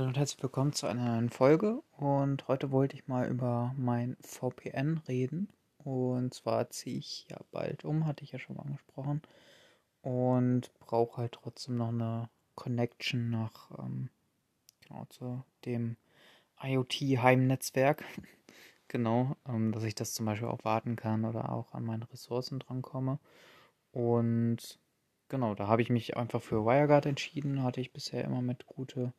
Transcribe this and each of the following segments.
Hallo und herzlich willkommen zu einer neuen Folge. Und heute wollte ich mal über mein VPN reden. Und zwar ziehe ich ja bald um, hatte ich ja schon mal angesprochen. Und brauche halt trotzdem noch eine Connection nach ähm, genau zu dem IoT-Heimnetzwerk. genau, ähm, dass ich das zum Beispiel auch warten kann oder auch an meine Ressourcen drankomme. Und genau, da habe ich mich einfach für WireGuard entschieden. Hatte ich bisher immer mit gute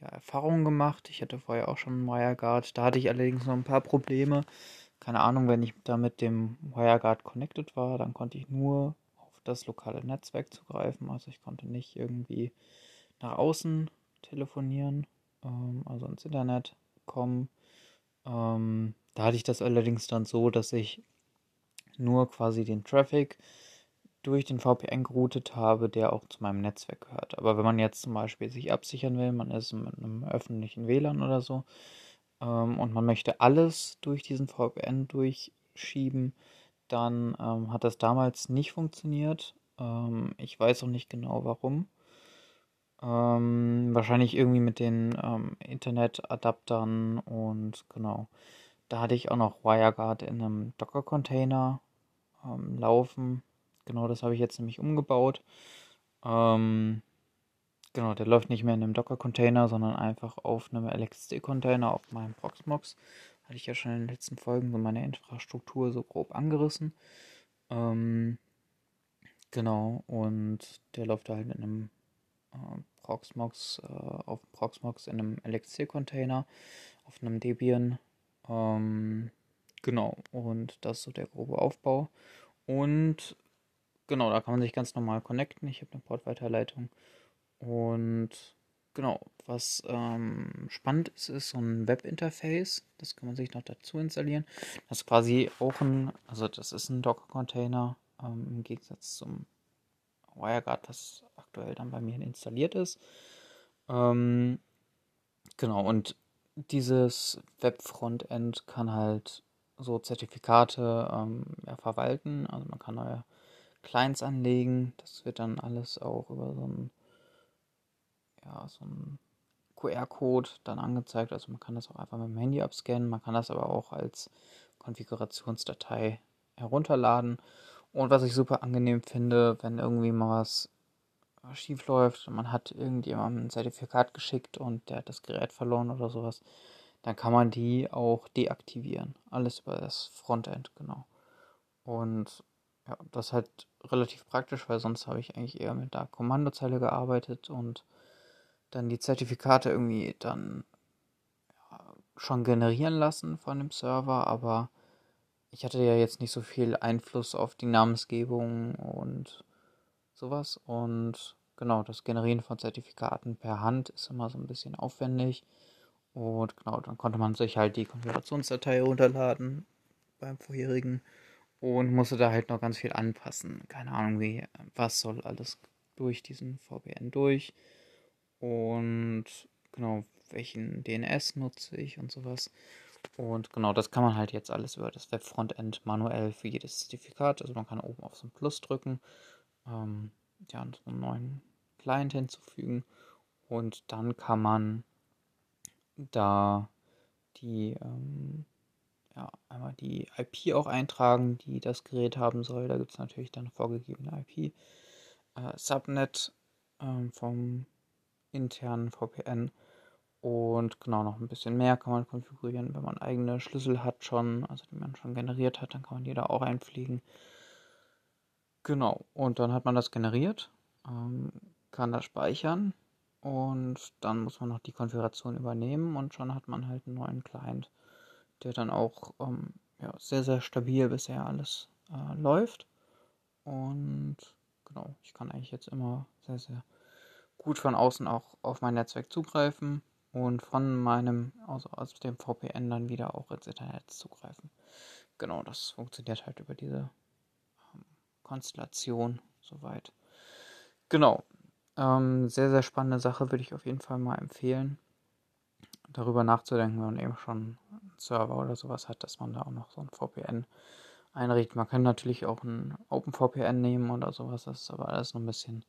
ja, Erfahrungen gemacht. Ich hatte vorher auch schon WireGuard. Da hatte ich allerdings noch ein paar Probleme. Keine Ahnung, wenn ich da mit dem WireGuard connected war, dann konnte ich nur auf das lokale Netzwerk zugreifen. Also ich konnte nicht irgendwie nach außen telefonieren, ähm, also ins Internet kommen. Ähm, da hatte ich das allerdings dann so, dass ich nur quasi den Traffic durch den VPN geroutet habe, der auch zu meinem Netzwerk gehört. Aber wenn man jetzt zum Beispiel sich absichern will, man ist mit einem öffentlichen WLAN oder so ähm, und man möchte alles durch diesen VPN durchschieben, dann ähm, hat das damals nicht funktioniert. Ähm, ich weiß auch nicht genau warum. Ähm, wahrscheinlich irgendwie mit den ähm, Internetadaptern und genau. Da hatte ich auch noch WireGuard in einem Docker-Container ähm, laufen Genau, das habe ich jetzt nämlich umgebaut. Ähm, genau, der läuft nicht mehr in einem Docker-Container, sondern einfach auf einem LXD-Container auf meinem Proxmox. Hatte ich ja schon in den letzten Folgen so meine Infrastruktur so grob angerissen. Ähm, genau, und der läuft halt in einem äh, Proxmox, äh, auf Proxmox in einem LXC-Container, auf einem Debian. Ähm, genau, und das ist so der grobe Aufbau. Und genau, da kann man sich ganz normal connecten. Ich habe eine Portweiterleitung. Und genau, was ähm, spannend ist, ist so ein Webinterface. Das kann man sich noch dazu installieren. Das ist quasi auch ein, also das ist ein Docker-Container ähm, im Gegensatz zum WireGuard, was aktuell dann bei mir installiert ist. Ähm, genau, und dieses Web-Frontend kann halt so Zertifikate ähm, ja, verwalten. Also man kann neue Clients anlegen. Das wird dann alles auch über so ein, ja, so ein QR-Code dann angezeigt. Also man kann das auch einfach mit dem Handy abscannen. Man kann das aber auch als Konfigurationsdatei herunterladen. Und was ich super angenehm finde, wenn irgendwie mal was schief läuft und man hat irgendjemandem ein Zertifikat geschickt und der hat das Gerät verloren oder sowas, dann kann man die auch deaktivieren. Alles über das Frontend, genau. Und ja, das ist halt relativ praktisch, weil sonst habe ich eigentlich eher mit der Kommandozeile gearbeitet und dann die Zertifikate irgendwie dann ja, schon generieren lassen von dem Server, aber ich hatte ja jetzt nicht so viel Einfluss auf die Namensgebung und sowas. Und genau, das Generieren von Zertifikaten per Hand ist immer so ein bisschen aufwendig. Und genau, dann konnte man sich halt die Konfigurationsdatei runterladen beim vorherigen und musste da halt noch ganz viel anpassen. Keine Ahnung, wie, was soll alles durch diesen VPN durch und genau, welchen DNS nutze ich und sowas. Und genau, das kann man halt jetzt alles über das Webfrontend manuell für jedes Zertifikat. Also man kann oben auf so ein Plus drücken, ähm, ja, und so einen neuen Client hinzufügen. Und dann kann man da die ähm, ja, einmal die IP auch eintragen, die das Gerät haben soll. Da gibt es natürlich dann vorgegebene IP. Äh, Subnet ähm, vom internen VPN. Und genau noch ein bisschen mehr kann man konfigurieren, wenn man eigene Schlüssel hat schon, also die man schon generiert hat, dann kann man die da auch einfliegen. Genau, und dann hat man das generiert, ähm, kann das speichern und dann muss man noch die Konfiguration übernehmen und schon hat man halt einen neuen Client der dann auch ähm, ja, sehr, sehr stabil bisher alles äh, läuft. Und genau, ich kann eigentlich jetzt immer sehr, sehr gut von außen auch auf mein Netzwerk zugreifen und von meinem, also aus dem VPN dann wieder auch ins Internet zugreifen. Genau, das funktioniert halt über diese ähm, Konstellation soweit. Genau, ähm, sehr, sehr spannende Sache, würde ich auf jeden Fall mal empfehlen darüber nachzudenken, wenn man eben schon Server oder sowas hat, dass man da auch noch so ein VPN einrichtet. Man kann natürlich auch ein OpenVPN nehmen oder sowas, das ist aber alles noch ein bisschen,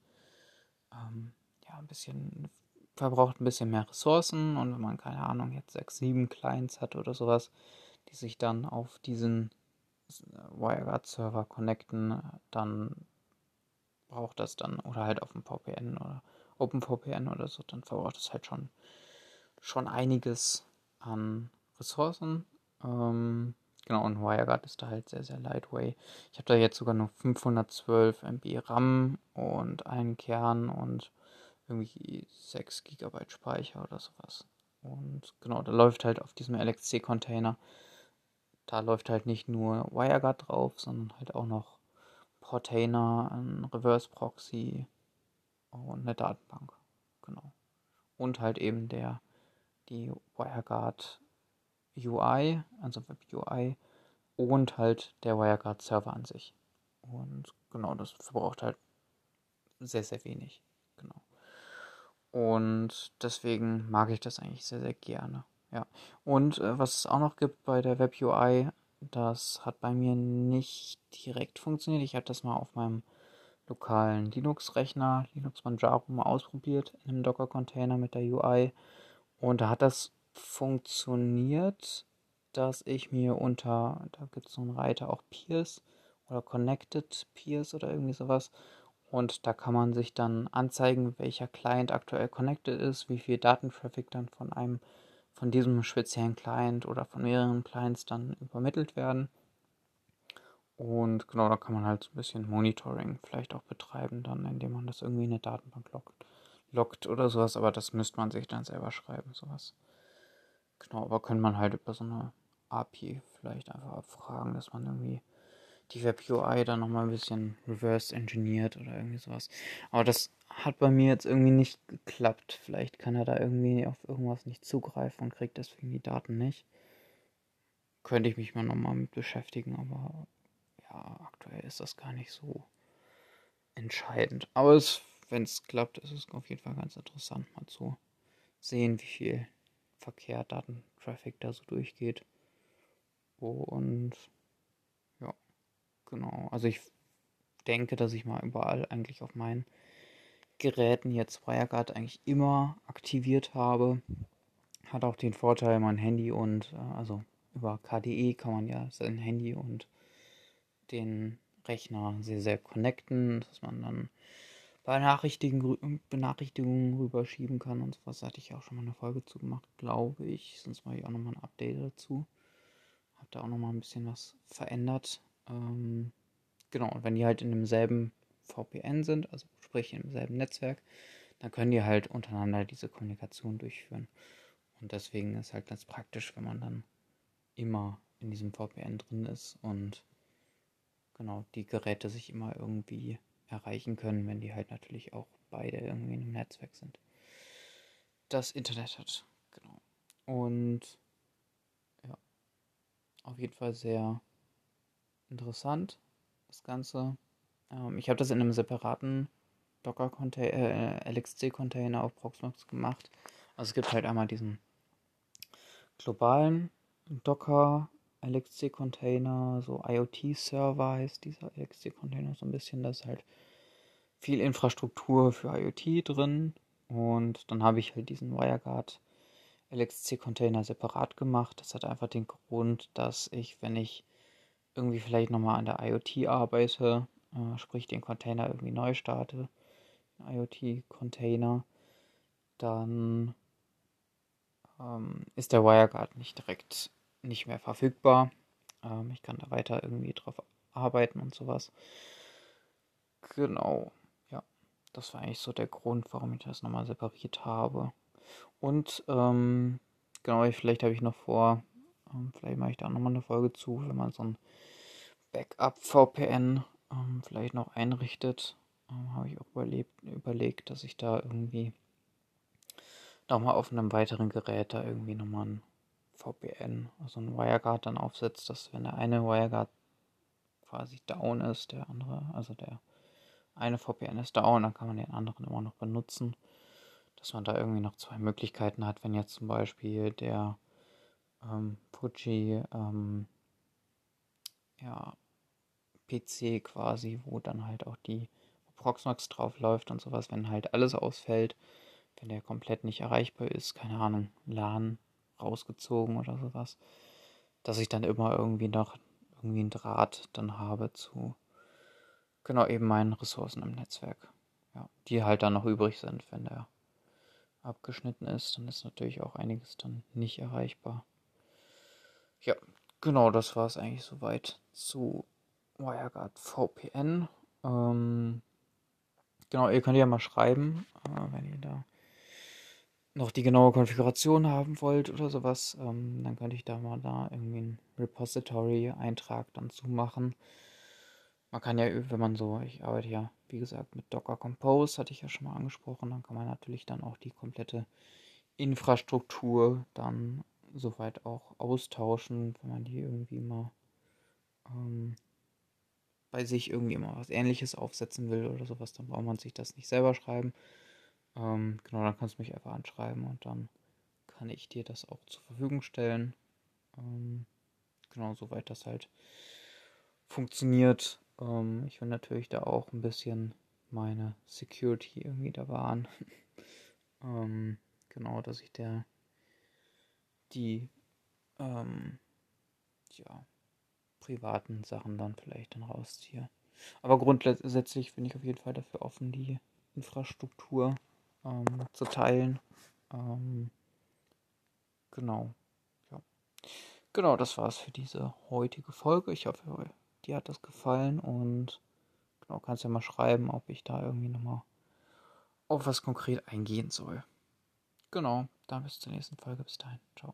ähm, ja, ein bisschen verbraucht ein bisschen mehr Ressourcen und wenn man, keine Ahnung, jetzt sechs, sieben Clients hat oder sowas, die sich dann auf diesen WireGuard-Server connecten, dann braucht das dann, oder halt auf dem VPN oder OpenVPN oder so, dann verbraucht das halt schon, schon einiges an Ressourcen. Ähm, genau, und WireGuard ist da halt sehr, sehr lightweight. Ich habe da jetzt sogar nur 512 MB RAM und einen Kern und irgendwie 6 GB Speicher oder sowas. Und genau, da läuft halt auf diesem LXC-Container, da läuft halt nicht nur WireGuard drauf, sondern halt auch noch Portainer, ein Reverse Proxy und eine Datenbank. Genau. Und halt eben der, die WireGuard UI, also Web UI und halt der WireGuard Server an sich. Und genau, das verbraucht halt sehr, sehr wenig. Genau. Und deswegen mag ich das eigentlich sehr, sehr gerne. Ja. Und äh, was es auch noch gibt bei der Web UI, das hat bei mir nicht direkt funktioniert. Ich habe das mal auf meinem lokalen Linux-Rechner, Linux Manjaro, mal ausprobiert in einem Docker-Container mit der UI. Und da hat das funktioniert, dass ich mir unter, da gibt es so einen Reiter auch Peers oder Connected Peers oder irgendwie sowas. Und da kann man sich dann anzeigen, welcher Client aktuell connected ist, wie viel Datentraffic dann von einem, von diesem speziellen Client oder von mehreren Clients dann übermittelt werden. Und genau, da kann man halt so ein bisschen Monitoring vielleicht auch betreiben, dann, indem man das irgendwie in eine Datenbank lockt, lockt oder sowas. Aber das müsste man sich dann selber schreiben, sowas. Genau, aber könnte man halt über so eine API vielleicht einfach abfragen, dass man irgendwie die Web-UI dann nochmal ein bisschen reverse engineert oder irgendwie sowas. Aber das hat bei mir jetzt irgendwie nicht geklappt. Vielleicht kann er da irgendwie auf irgendwas nicht zugreifen und kriegt deswegen die Daten nicht. Könnte ich mich mal nochmal mit beschäftigen, aber ja, aktuell ist das gar nicht so entscheidend. Aber wenn es klappt, ist es auf jeden Fall ganz interessant, mal zu sehen, wie viel Verkehr, Datentraffic da so durchgeht. Und ja, genau. Also ich denke, dass ich mal überall eigentlich auf meinen Geräten jetzt WireGuard eigentlich immer aktiviert habe. Hat auch den Vorteil, mein Handy und äh, also über KDE kann man ja sein Handy und den Rechner sehr, sehr connecten, dass man dann Benachrichtigungen, Benachrichtigungen rüberschieben kann und sowas. hatte ich auch schon mal eine Folge zu gemacht, glaube ich. Sonst mache ich auch nochmal ein Update dazu. Habe da auch nochmal ein bisschen was verändert. Ähm, genau, und wenn die halt in demselben VPN sind, also sprich im selben Netzwerk, dann können die halt untereinander diese Kommunikation durchführen. Und deswegen ist halt ganz praktisch, wenn man dann immer in diesem VPN drin ist und genau die Geräte sich immer irgendwie erreichen können, wenn die halt natürlich auch beide irgendwie in einem Netzwerk sind. Das Internet hat, genau. Und ja, auf jeden Fall sehr interessant, das Ganze. Ähm, ich habe das in einem separaten Docker-Container, äh, LXC-Container auf Proxmox gemacht. Also es gibt halt einmal diesen globalen Docker LXC-Container, so IoT-Server heißt dieser LXC-Container so ein bisschen. Da ist halt viel Infrastruktur für IoT drin. Und dann habe ich halt diesen WireGuard LXC-Container separat gemacht. Das hat einfach den Grund, dass ich, wenn ich irgendwie vielleicht nochmal an der IoT arbeite, äh, sprich den Container irgendwie neu starte, IoT-Container, dann ähm, ist der WireGuard nicht direkt nicht mehr verfügbar. Ähm, ich kann da weiter irgendwie drauf arbeiten und sowas. Genau, ja. Das war eigentlich so der Grund, warum ich das nochmal separiert habe. Und ähm, genau, vielleicht habe ich noch vor, ähm, vielleicht mache ich da nochmal eine Folge zu, wenn man so ein Backup-VPN ähm, vielleicht noch einrichtet. Ähm, habe ich auch überlebt, überlegt, dass ich da irgendwie nochmal auf einem weiteren Gerät da irgendwie nochmal ein VPN, also ein WireGuard dann aufsetzt, dass wenn der eine WireGuard quasi down ist, der andere, also der eine VPN ist down, dann kann man den anderen immer noch benutzen. Dass man da irgendwie noch zwei Möglichkeiten hat, wenn jetzt zum Beispiel der ähm, Fuji ähm, ja, PC quasi, wo dann halt auch die Proxmox drauf läuft und sowas, wenn halt alles ausfällt, wenn der komplett nicht erreichbar ist, keine Ahnung, LAN rausgezogen oder sowas, dass ich dann immer irgendwie noch irgendwie einen Draht dann habe zu genau eben meinen Ressourcen im Netzwerk. Ja, die halt dann noch übrig sind, wenn der abgeschnitten ist, dann ist natürlich auch einiges dann nicht erreichbar. Ja, genau, das war es eigentlich soweit zu WireGuard VPN. Ähm, genau, ihr könnt ja mal schreiben, äh, wenn ihr da noch die genaue Konfiguration haben wollt oder sowas, ähm, dann könnte ich da mal da irgendwie einen Repository-Eintrag dann zu machen. Man kann ja, wenn man so, ich arbeite ja, wie gesagt, mit Docker Compose, hatte ich ja schon mal angesprochen, dann kann man natürlich dann auch die komplette Infrastruktur dann soweit auch austauschen, wenn man die irgendwie mal ähm, bei sich irgendwie mal was ähnliches aufsetzen will oder sowas, dann braucht man sich das nicht selber schreiben. Ähm, genau, dann kannst du mich einfach anschreiben und dann kann ich dir das auch zur Verfügung stellen. Ähm, genau, soweit das halt funktioniert. Ähm, ich will natürlich da auch ein bisschen meine Security irgendwie da wahren. ähm, genau, dass ich der die ähm, ja, privaten Sachen dann vielleicht dann rausziehe. Aber grundsätzlich bin ich auf jeden Fall dafür offen, die Infrastruktur ähm, zu teilen. Ähm, genau. Ja. Genau, das war's für diese heutige Folge. Ich hoffe, dir hat das gefallen und genau, kannst ja mal schreiben, ob ich da irgendwie nochmal auf was konkret eingehen soll. Genau, dann bis zur nächsten Folge. Bis dahin. Ciao.